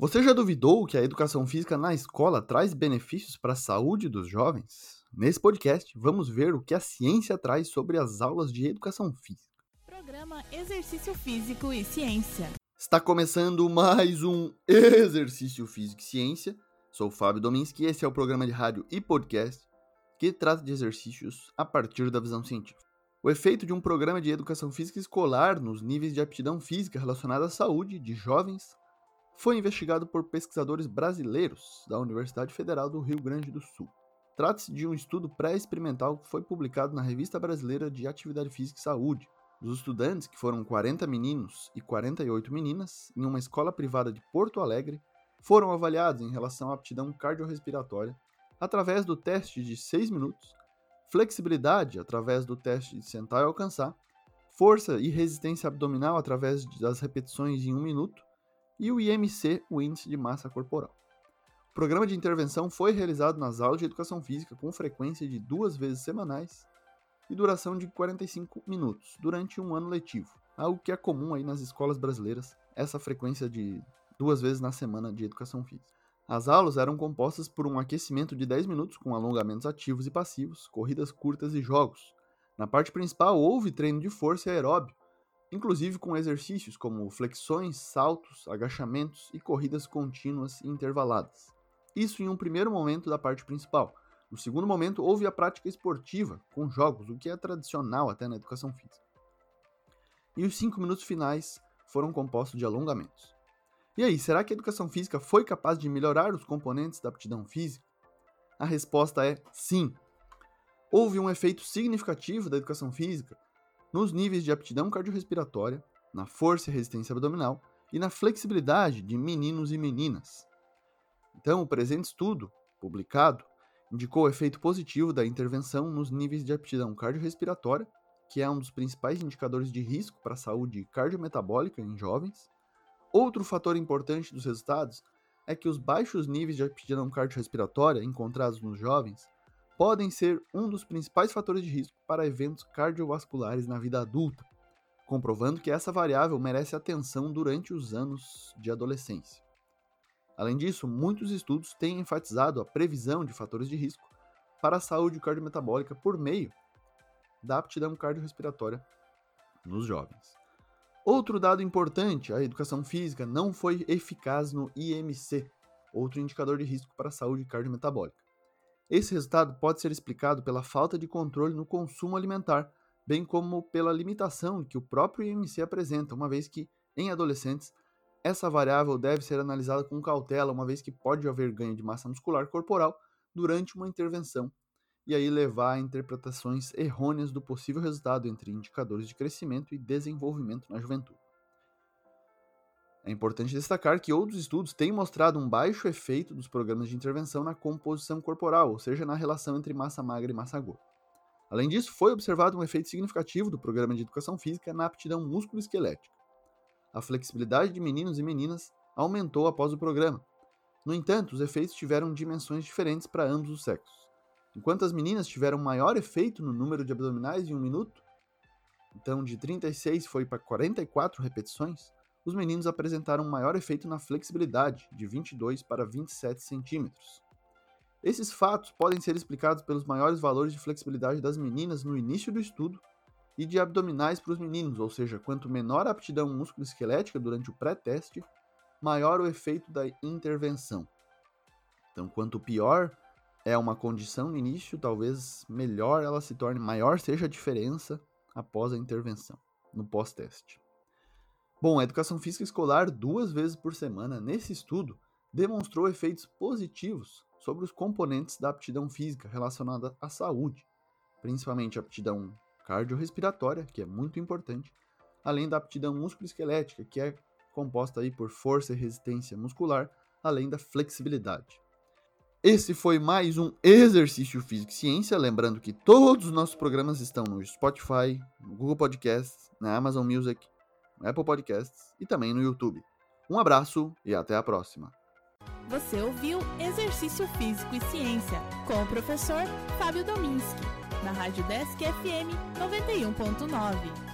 Você já duvidou que a educação física na escola traz benefícios para a saúde dos jovens? Nesse podcast, vamos ver o que a ciência traz sobre as aulas de educação física. Programa Exercício Físico e Ciência. Está começando mais um Exercício Físico e Ciência. Sou o Fábio Dominski e esse é o programa de rádio e podcast que trata de exercícios a partir da visão científica. O efeito de um programa de educação física escolar nos níveis de aptidão física relacionada à saúde de jovens foi investigado por pesquisadores brasileiros da Universidade Federal do Rio Grande do Sul. Trata-se de um estudo pré-experimental que foi publicado na Revista Brasileira de Atividade Física e Saúde. Os estudantes, que foram 40 meninos e 48 meninas, em uma escola privada de Porto Alegre, foram avaliados em relação à aptidão cardiorrespiratória através do teste de 6 minutos, flexibilidade através do teste de sentar e alcançar, força e resistência abdominal através das repetições em 1 minuto e o IMC, o Índice de Massa Corporal. O programa de intervenção foi realizado nas aulas de educação física com frequência de duas vezes semanais e duração de 45 minutos durante um ano letivo, algo que é comum aí nas escolas brasileiras, essa frequência de duas vezes na semana de educação física. As aulas eram compostas por um aquecimento de 10 minutos com alongamentos ativos e passivos, corridas curtas e jogos. Na parte principal houve treino de força e aeróbio, inclusive com exercícios como flexões, saltos, agachamentos e corridas contínuas e intervaladas. Isso em um primeiro momento da parte principal. No segundo momento, houve a prática esportiva, com jogos, o que é tradicional até na educação física. E os cinco minutos finais foram compostos de alongamentos. E aí, será que a educação física foi capaz de melhorar os componentes da aptidão física? A resposta é sim. Houve um efeito significativo da educação física nos níveis de aptidão cardiorrespiratória, na força e resistência abdominal e na flexibilidade de meninos e meninas. Então, o presente estudo, publicado, indicou o efeito positivo da intervenção nos níveis de aptidão cardiorrespiratória, que é um dos principais indicadores de risco para a saúde cardiometabólica em jovens. Outro fator importante dos resultados é que os baixos níveis de aptidão cardiorrespiratória encontrados nos jovens podem ser um dos principais fatores de risco para eventos cardiovasculares na vida adulta, comprovando que essa variável merece atenção durante os anos de adolescência. Além disso, muitos estudos têm enfatizado a previsão de fatores de risco para a saúde cardiometabólica por meio da aptidão cardiorrespiratória nos jovens. Outro dado importante, a educação física não foi eficaz no IMC, outro indicador de risco para a saúde cardiometabólica. Esse resultado pode ser explicado pela falta de controle no consumo alimentar, bem como pela limitação que o próprio IMC apresenta, uma vez que, em adolescentes, essa variável deve ser analisada com cautela, uma vez que pode haver ganho de massa muscular corporal durante uma intervenção, e aí levar a interpretações errôneas do possível resultado entre indicadores de crescimento e desenvolvimento na juventude. É importante destacar que outros estudos têm mostrado um baixo efeito dos programas de intervenção na composição corporal, ou seja, na relação entre massa magra e massa gorda. Além disso, foi observado um efeito significativo do programa de educação física na aptidão músculo-esquelética. A flexibilidade de meninos e meninas aumentou após o programa. No entanto, os efeitos tiveram dimensões diferentes para ambos os sexos. Enquanto as meninas tiveram maior efeito no número de abdominais em um minuto, então de 36 foi para 44 repetições, os meninos apresentaram um maior efeito na flexibilidade, de 22 para 27 centímetros. Esses fatos podem ser explicados pelos maiores valores de flexibilidade das meninas no início do estudo e de abdominais para os meninos, ou seja, quanto menor a aptidão músculo-esquelética durante o pré-teste, maior o efeito da intervenção. Então, quanto pior é uma condição no início, talvez melhor ela se torne, maior seja a diferença após a intervenção, no pós-teste. Bom, a educação física escolar duas vezes por semana, nesse estudo, demonstrou efeitos positivos sobre os componentes da aptidão física relacionada à saúde, principalmente a aptidão cardiorrespiratória, que é muito importante, além da aptidão musculoesquelética, que é composta aí por força e resistência muscular, além da flexibilidade. Esse foi mais um exercício físico e ciência, lembrando que todos os nossos programas estão no Spotify, no Google Podcasts, na Amazon Music Apple Podcasts e também no YouTube. Um abraço e até a próxima. Você ouviu Exercício Físico e Ciência com o professor Fábio Dominski, na Rádio Desk FM 91.9.